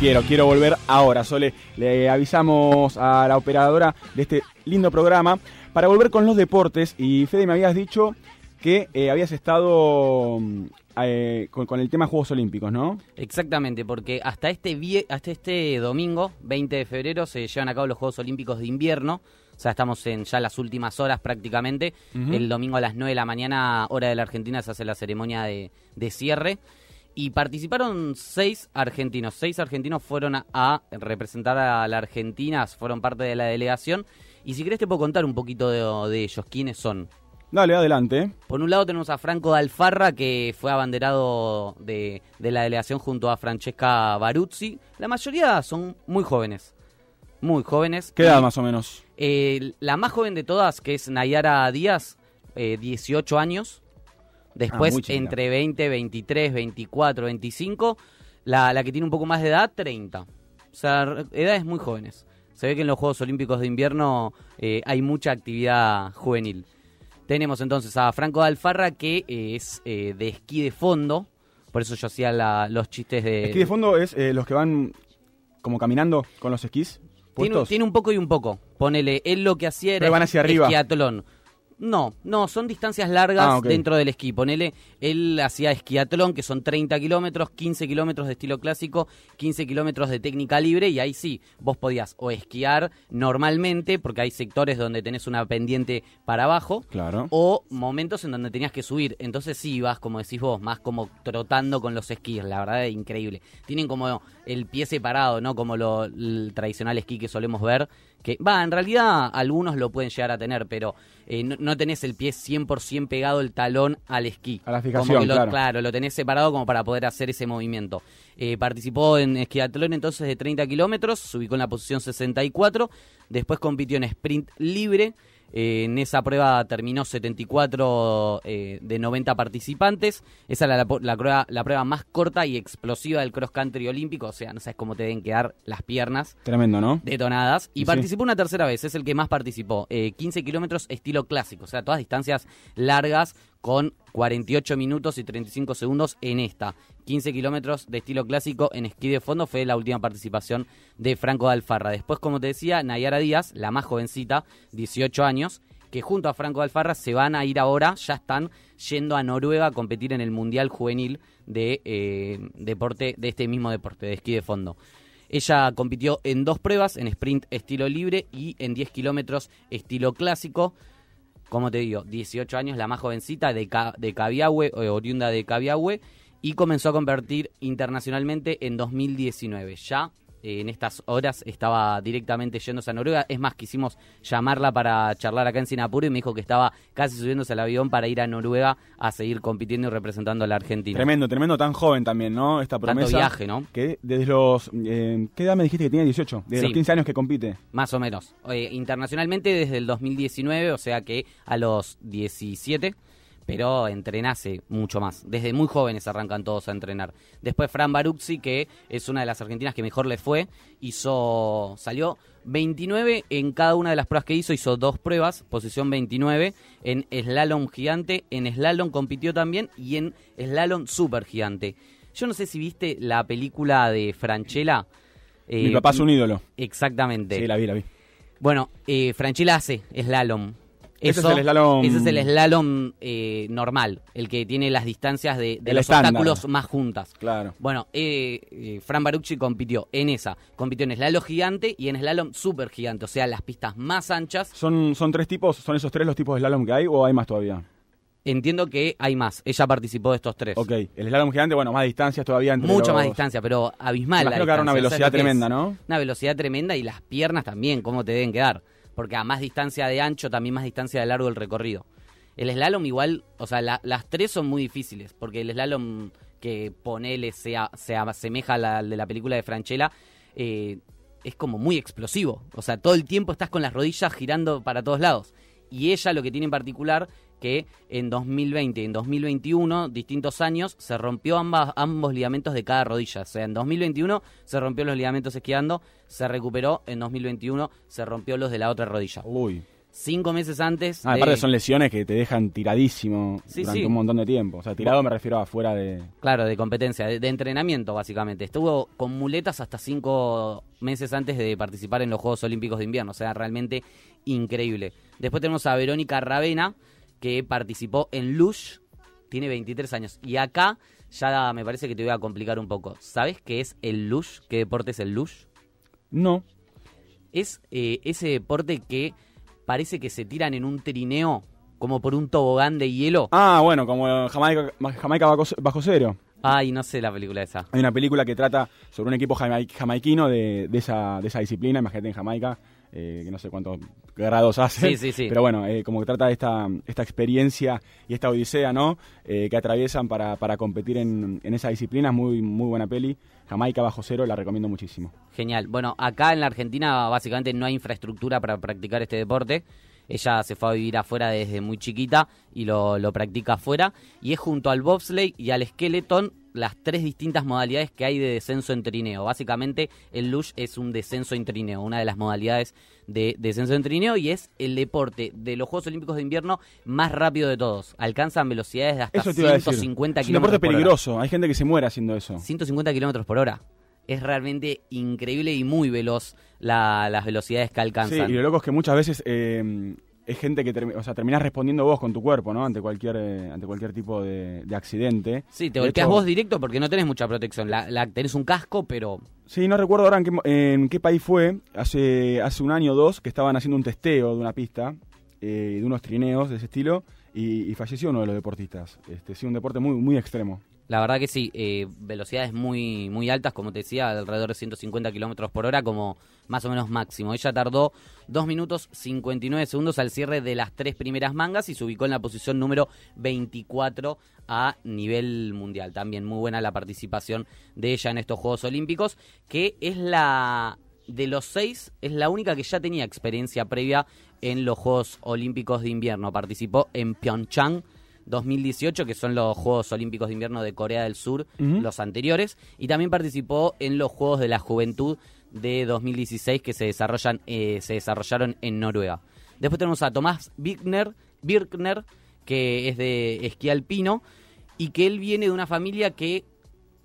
Quiero, quiero volver ahora. Sole, le avisamos a la operadora de este lindo programa para volver con los deportes. Y Fede, me habías dicho que eh, habías estado mm, eh, con, con el tema Juegos Olímpicos, ¿no? Exactamente, porque hasta este, vie- hasta este domingo, 20 de febrero, se llevan a cabo los Juegos Olímpicos de invierno. O sea, estamos en ya las últimas horas prácticamente. El domingo a las 9 de la mañana, hora de la Argentina, se hace la ceremonia de, de cierre. Y participaron seis argentinos. Seis argentinos fueron a, a representar a la Argentina, fueron parte de la delegación. Y si querés te puedo contar un poquito de, de ellos, quiénes son. Dale, adelante. Por un lado tenemos a Franco Dalfarra, que fue abanderado de, de la delegación junto a Francesca Baruzzi. La mayoría son muy jóvenes. Muy jóvenes. ¿Qué edad más o menos? eh, la más joven de todas, que es Nayara Díaz, eh, 18 años. Después, Ah, chiquita. entre 20, 23, 24, 25. La, la que tiene un poco más de edad, 30. O sea, edades muy jóvenes. Se ve que en los Juegos Olímpicos de Invierno eh, hay mucha actividad juvenil. Tenemos entonces a Franco Dalfarra, que eh, es eh, de esquí de fondo. Por eso yo hacía la- los chistes de... Esquí de fondo es eh, los que van como caminando con los esquís Tiene, tiene un poco y un poco. Ponele, él lo que hacía era Pero van hacia arriba. esquiatlón. No, no, son distancias largas Ah, dentro del esquí. Ponele, él hacía esquiatlón, que son 30 kilómetros, 15 kilómetros de estilo clásico, 15 kilómetros de técnica libre, y ahí sí, vos podías o esquiar normalmente, porque hay sectores donde tenés una pendiente para abajo, Claro. o momentos en donde tenías que subir. Entonces sí ibas, como decís vos, más como trotando con los esquís. La verdad es increíble. Tienen como el pie separado, ¿no? Como lo, el tradicional esquí que solemos ver. Que va, en realidad algunos lo pueden llegar a tener, pero eh, no, no tenés el pie 100% pegado el talón al esquí. A la Como fijación, que lo- claro. claro, lo tenés separado como para poder hacer ese movimiento. Eh, participó en esquiatlón entonces de 30 kilómetros, se ubicó en la posición 64, después compitió en sprint libre, eh, en esa prueba terminó 74 eh, de 90 participantes, esa era la, prueba, la prueba más corta y explosiva del cross country olímpico, o sea, no sabes cómo te deben quedar las piernas Tremendo, ¿no? detonadas y Sí. participó una tercera vez, es el que más participó, eh, 15 kilómetros estilo clásico, o sea, todas distancias largas con 48 minutos y 35 segundos en esta. 15 kilómetros de estilo clásico en esquí de fondo fue la última participación de Franco Dalfarra. Después, como te decía, Nayara Díaz, la más jovencita, 18 años, que junto a Franco Dalfarra se van a ir ahora, ya están yendo a Noruega a competir en el Mundial Juvenil de eh, deporte, de este mismo deporte, de esquí de fondo. Ella compitió en dos pruebas, en sprint estilo libre y en 10 kilómetros estilo clásico. Como te digo, 18 años, la más jovencita de, Ca- de Cabiahue, eh, oriunda de Cabiahue, y comenzó a competir internacionalmente en 2019. Ya eh, en estas horas estaba directamente yéndose a Noruega. Es más, quisimos llamarla para charlar acá en Sinapur y me dijo que estaba casi subiéndose al avión para ir a Noruega a seguir compitiendo y representando a la Argentina. Tremendo, tremendo, tan joven también, ¿no? Esta Tanto promesa. viaje, ¿no? Que desde los... eh, ¿Qué edad me dijiste que tenía? 18. Desde Sí. los 15 años que compite. Más o menos. Eh, internacionalmente desde el 2019, o sea que a los 17, pero entrenase mucho más. Desde muy jóvenes arrancan todos a entrenar. Después Fran Baruzzi, que es una de las argentinas que mejor le fue, hizo salió 29 en cada una de las pruebas que hizo, hizo dos pruebas, posición 29 en slalom gigante, en slalom compitió también y en slalom super gigante. Yo no sé si viste la película de Franchella. Mi eh, papá es un ídolo. Exactamente. Sí, la vi, la vi. Bueno, eh, Franchella hace slalom. Ese Eso- es el slalom- Ese es el slalom eh, normal, el que tiene las distancias de, los estándar. obstáculos más juntas. Claro. Bueno, eh, eh, Fran Barucci compitió en esa. Compitió en slalom gigante y en slalom super gigante, o sea, las pistas más anchas. ¿Son, ¿Son tres tipos? ¿Son esos tres los tipos de slalom que hay o hay más todavía? Entiendo que hay más. Ella participó de estos tres. Ok, el slalom gigante, bueno, más distancias todavía entre Mucha los- más distancia, pero abismal. La imagino que era una distancia, o sea, velocidad tremenda, ¿no? Una velocidad tremenda y las piernas también, cómo te deben quedar. Porque a más distancia de ancho, también más distancia de largo el recorrido. El slalom igual, o sea, la- las tres son muy difíciles, porque el slalom que ponele se, a- se asemeja al al de la película de Franchella, eh, es como muy explosivo. O sea, todo el tiempo estás con las rodillas girando para todos lados. Y ella lo que tiene en particular, que en 2020 y en 2021, distintos años, se rompió ambas, ambos ligamentos de cada rodilla. O sea, en 2021 se rompió los ligamentos esquiando, se recuperó, en 2021 se rompió los de la otra rodilla. Uy. cinco meses antes. Ah, de- aparte son lesiones que te dejan tiradísimo Sí, durante sí. un montón de tiempo. O sea, tirado me refiero a afuera de... Claro, de competencia, de, de entrenamiento básicamente. Estuvo con muletas hasta cinco meses antes de participar en los Juegos Olímpicos de Invierno. O sea, realmente increíble. Después tenemos a Verónica Ravena, que participó en Lush, tiene 23 años. Y acá ya me parece que te voy a complicar un poco. ¿Sabes qué es el Lush? ¿Qué deporte es el Lush? No. Es eh, ese deporte que parece que se tiran en un trineo como por un tobogán de hielo. Ah, bueno, como Jamaica, Jamaica bajo, bajo cero. Ay, no sé la película esa. Hay una película que trata sobre un equipo jamai- jamaiquino de, de esa, de esa disciplina, imagínate en Jamaica, eh, que no sé cuántos grados hace. Sí, sí, sí. Pero bueno, eh, como que trata de esta, esta experiencia y esta odisea, ¿no? Eh, que atraviesan para, para competir en, en esa disciplina, es muy, muy buena peli. Jamaica bajo cero, la recomiendo muchísimo. Genial. Bueno, acá en la Argentina básicamente no hay infraestructura para practicar este deporte. Ella se fue a vivir afuera desde muy chiquita y lo, lo practica afuera. Y es junto al bobsleigh y al skeleton las tres distintas modalidades que hay de descenso en trineo. Básicamente el luge es un descenso en trineo, una de las modalidades de descenso en trineo y es el deporte de los Juegos Olímpicos de Invierno más rápido de todos. Alcanzan velocidades de hasta Eso te iba a decir. 150 Es un deporte kilómetros por hora. peligroso, hay gente que se muere haciendo eso. 150 kilómetros por hora. Es realmente increíble y muy veloz la- las velocidades que Sí, alcanzan. y lo loco es que muchas veces eh, es gente que termi- o sea, terminás respondiendo vos con tu cuerpo, ¿no? Ante cualquier, eh, ante cualquier tipo de, de accidente. Sí, te hecho- vos directo porque no tenés mucha protección. La, la- tenés un casco, pero Sí, no recuerdo ahora en qué, en qué país fue, hace, hace un año o dos, que estaban haciendo un testeo de una pista, eh, de unos trineos de ese estilo, y, y falleció uno de los deportistas. Este, sí, un deporte muy, muy extremo. La verdad que sí, eh, velocidades muy, muy altas, como te decía, alrededor de 150 kilómetros por hora, como más o menos máximo. Ella tardó 2 minutos 59 segundos al cierre de las tres primeras mangas y se ubicó en la posición número 24 a nivel mundial. También muy buena la participación de ella en estos Juegos Olímpicos, que es la de los seis, es la única que ya tenía experiencia previa en los Juegos Olímpicos de Invierno. Participó en Pyeongchang 2018, que son los Juegos Olímpicos de Invierno de Corea del Sur, los anteriores, y también participó en los Juegos de la Juventud de 2016 que se desarrollan eh, se desarrollaron en Noruega. Después tenemos a Tomás Birkner, Birkner, que es de esquí alpino y que él viene de una familia que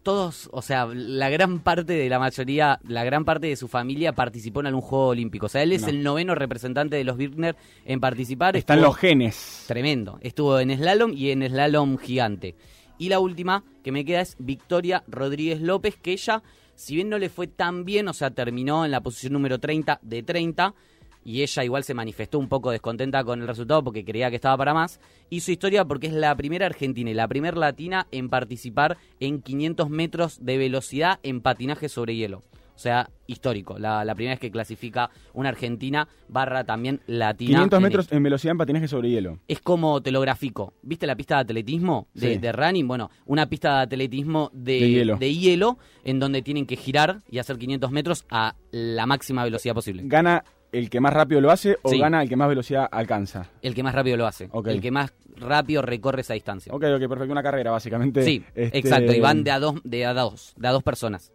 todos, o sea, la gran parte de la mayoría, la gran parte de su familia participó en algún juego olímpico. O sea, él es No. el noveno representante de los Birkner en participar. Están Estuvo- los genes. Tremendo. Estuvo en slalom y en slalom gigante. Y la última que me queda es Victoria Rodríguez López, que ella, si bien no le fue tan bien, o sea, terminó en la posición número 30 de 30, y ella igual se manifestó un poco descontenta con el resultado porque creía que estaba para más, hizo historia porque es la primera argentina y la primera latina en participar en 500 metros de velocidad en patinaje sobre hielo. O sea, histórico. La, la primera vez que clasifica una argentina barra también latina. 500 en metros en velocidad en patinaje sobre hielo. es como te lo grafico. ¿Viste la pista de atletismo de, Sí. de running? Bueno, una pista de atletismo de, De hielo. de hielo en donde tienen que girar y hacer 500 metros a la máxima velocidad posible. ¿Gana el que más rápido lo hace o Sí. gana el que más velocidad alcanza? El que más rápido lo hace. El que más rápido recorre esa distancia. Ok, ok, perfecto. Una carrera, básicamente. Sí, Este, exacto. Y van de a dos, de a dos, de a dos personas.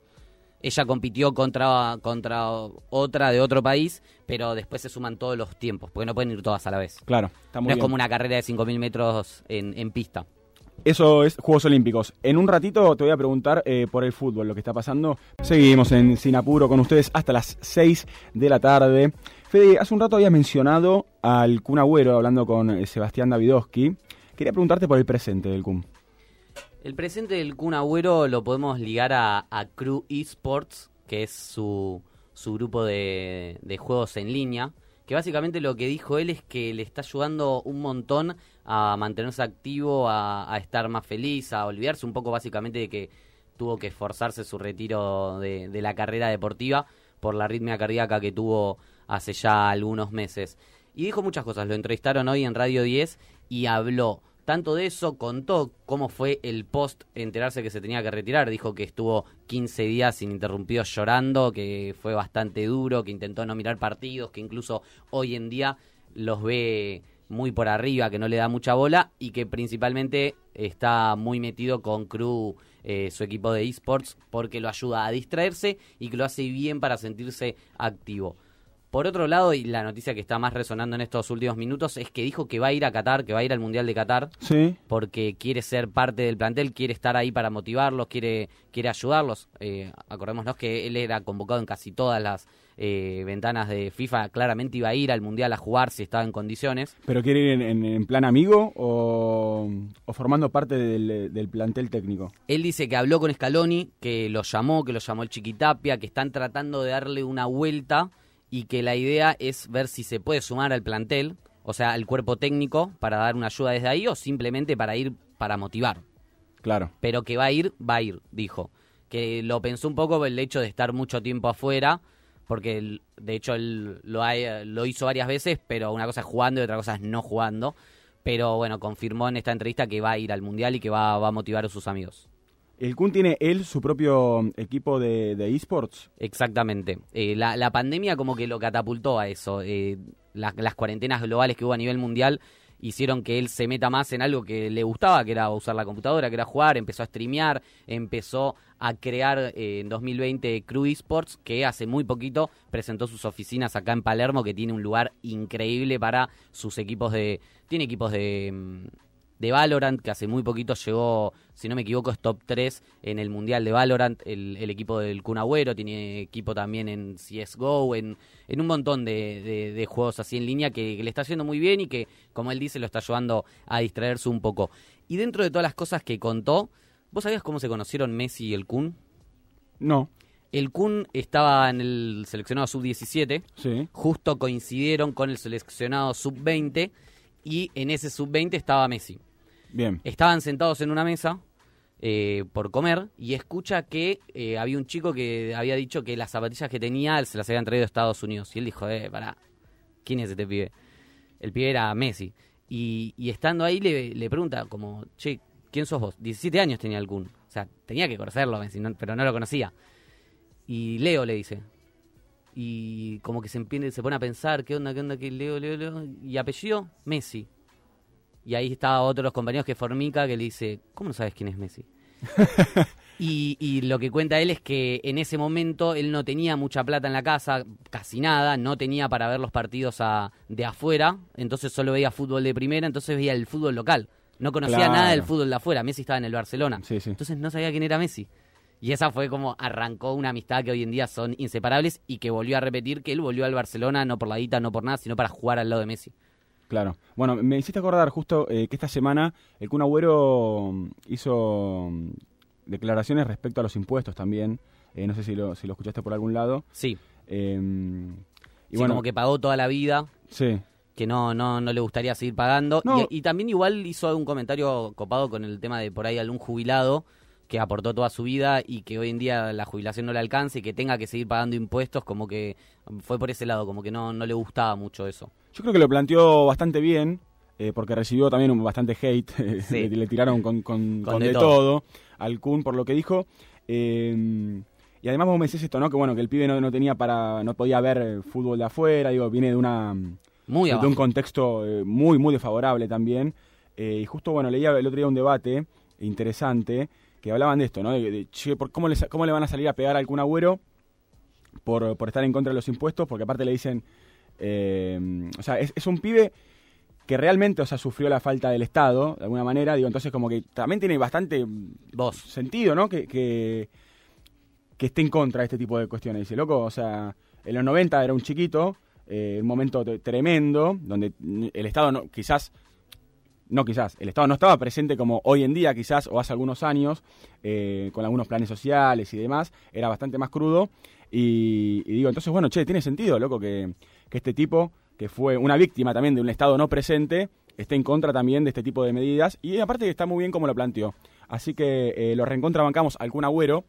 Ella compitió contra, contra otra de otro país, pero después se suman todos los tiempos, porque no pueden ir todas a la vez. Claro, está muy No es como una carrera de 5.000 metros en, en pista. Eso es Juegos Olímpicos. En un ratito te voy a preguntar eh, por el fútbol, lo que está pasando. Seguimos en Sin Apuro con ustedes hasta las 6 de la tarde. Fede, hace un rato había mencionado al Kun Agüero, hablando con eh, Sebastián Davidowski. Quería preguntarte por el presente del Kun. El presente del Kun Agüero lo podemos ligar a, a Crew Esports, que es su, su grupo de, de juegos en línea, que básicamente lo que dijo él es que le está ayudando un montón a mantenerse activo, a, estar más feliz, a olvidarse un poco básicamente de que tuvo que esforzarse su retiro de, de la carrera deportiva por la arritmia cardíaca que tuvo hace ya algunos meses. Y dijo muchas cosas, lo entrevistaron hoy en Radio 10 y habló tanto de eso, contó cómo fue el post enterarse que se tenía que retirar, dijo que estuvo 15 días ininterrumpidos llorando, que fue bastante duro, que intentó no mirar partidos, que incluso hoy en día los ve muy por arriba, que no le da mucha bola y que principalmente está muy metido con Crew, eh, su equipo de esports, porque lo ayuda a distraerse y que lo hace bien para sentirse activo. Por otro lado, y la noticia que está más resonando en estos últimos minutos es que dijo que va a ir a Qatar, que va a ir al Mundial de Qatar, Sí. porque quiere ser parte del plantel, quiere estar ahí para motivarlos, quiere, quiere ayudarlos. Eh, acordémonos que él era convocado en casi todas las eh, ventanas de FIFA, claramente iba a ir al Mundial a jugar si estaba en condiciones. ¿Pero quiere ir en, en- en plan amigo o, o formando parte del, del plantel técnico? Él dice que habló con Scaloni, que lo llamó, que lo llamó el Chiquitapia, que están tratando de darle una vuelta y que la idea es ver si se puede sumar al plantel, o sea, al cuerpo técnico, para dar una ayuda desde ahí o simplemente para ir para motivar. Claro. Pero que va a ir, va a ir, dijo. Que lo pensó un poco el hecho de estar mucho tiempo afuera, porque él- de hecho él lo, ha- lo hizo varias veces, pero una cosa es jugando y otra cosa es no jugando. Pero bueno, confirmó en esta entrevista que va a ir al Mundial y que va, va a motivar a sus amigos. ¿El Kun tiene él su propio equipo de, de esports? Exactamente. Eh, la, la pandemia como que lo catapultó a eso. Eh, la- las cuarentenas globales que hubo a nivel mundial hicieron que él se meta más en algo que le gustaba, que era usar la computadora, que era jugar, empezó a streamear, empezó a crear eh, en 2020 Crew Esports, que hace muy poquito presentó sus oficinas acá en Palermo, que tiene un lugar increíble para sus equipos de... Tiene equipos de... de Valorant, que hace muy poquito llegó, si no me equivoco, es top 3 en el Mundial de Valorant, el, el equipo del Kun Agüero, tiene equipo también en CSGO, en, en un montón de, de- de juegos así en línea que, que le está haciendo muy bien y que, como él dice, lo está ayudando a distraerse un poco. Y dentro de todas las cosas que contó, ¿vos sabías cómo se conocieron Messi y el Kun? No. El Kun estaba en el seleccionado sub-17, Sí. justo coincidieron con el seleccionado sub-20 y en ese sub-20 estaba Messi. Estaban sentados en una mesa eh, por comer y escucha que eh, había un chico que había dicho que las zapatillas que tenía se las habían traído de Estados Unidos. Y él dijo, eh, pará, ¿quién es este pibe? El pibe era Messi. Y, estando ahí le, pregunta como, che, ¿quién sos vos? 17 años tenía Kun. O sea, tenía que conocerlo Messi, no- pero no lo conocía. Y Leo le dice. Y como que se, se pone a pensar, ¿qué onda, qué onda, qué Leo, Leo, Leo? Y apellido, Messi. Y ahí estaba otro de los compañeros que es Formica que le dice, ¿cómo no sabes quién es Messi? y, y lo que cuenta él es que en ese momento él no tenía mucha plata en la casa, casi nada, no tenía para ver los partidos a- de afuera, entonces solo veía fútbol de primera, entonces veía el fútbol local. No conocía Claro. nada del fútbol de afuera, Messi estaba en el Barcelona. Sí, sí. Entonces no sabía quién era Messi. Y esa fue como arrancó una amistad que hoy en día son inseparables y que volvió a repetir que él volvió al Barcelona no por la guita, no por nada, sino para jugar al lado de Messi. Claro. Bueno, me hiciste acordar justo eh, que esta semana el Kun Agüero mm, hizo mm, declaraciones respecto a los impuestos también. Eh, no sé si lo, si lo escuchaste por algún lado. Sí, Eh, y sí, bueno, como que pagó toda la vida, sí. que no, no, no le gustaría seguir pagando. No. Y, y también igual hizo un comentario copado con el tema de por ahí algún jubilado que aportó toda su vida y que hoy en día la jubilación no le alcance y que tenga que seguir pagando impuestos, como que fue por ese lado, como que no, no le gustaba mucho eso. Yo creo que lo planteó bastante bien, eh, porque recibió también un bastante hate. Sí. le, le tiraron con, con- Con con de de, todo. al Kun por lo que dijo. Eh, y además vos me decís esto, ¿no? Que bueno, que el pibe no, no tenía para, no podía ver eh, fútbol de afuera, digo, viene de una Muy de abajo. un contexto eh, muy, muy desfavorable también. Eh, y justo, bueno, leía el otro día un debate interesante que hablaban de esto, ¿no? De, de, che, ¿por cómo, le, sa- ¿Cómo le van a salir a pegar a algún agüero por, por estar en contra de los impuestos? Porque aparte le dicen, eh, o sea, es, es un pibe que realmente, o sea, sufrió la falta del Estado, de alguna manera, digo, entonces como que también tiene bastante Vos. sentido, ¿no? Que, que, que esté en contra de este tipo de cuestiones. Dice, loco, o sea, en los 90 era un chiquito, eh, un momento tremendo, donde el Estado no, quizás, no quizás, el Estado no estaba presente como hoy en día, quizás, o hace algunos años, eh, con algunos planes sociales y demás, era bastante más crudo. Y, y digo, entonces, bueno, che, tiene sentido, loco, que, que este tipo, que fue una víctima también de un Estado no presente, esté en contra también de este tipo de medidas. Y aparte está muy bien como lo planteó. Así que eh, lo reencontrabancamos al Kun Agüero,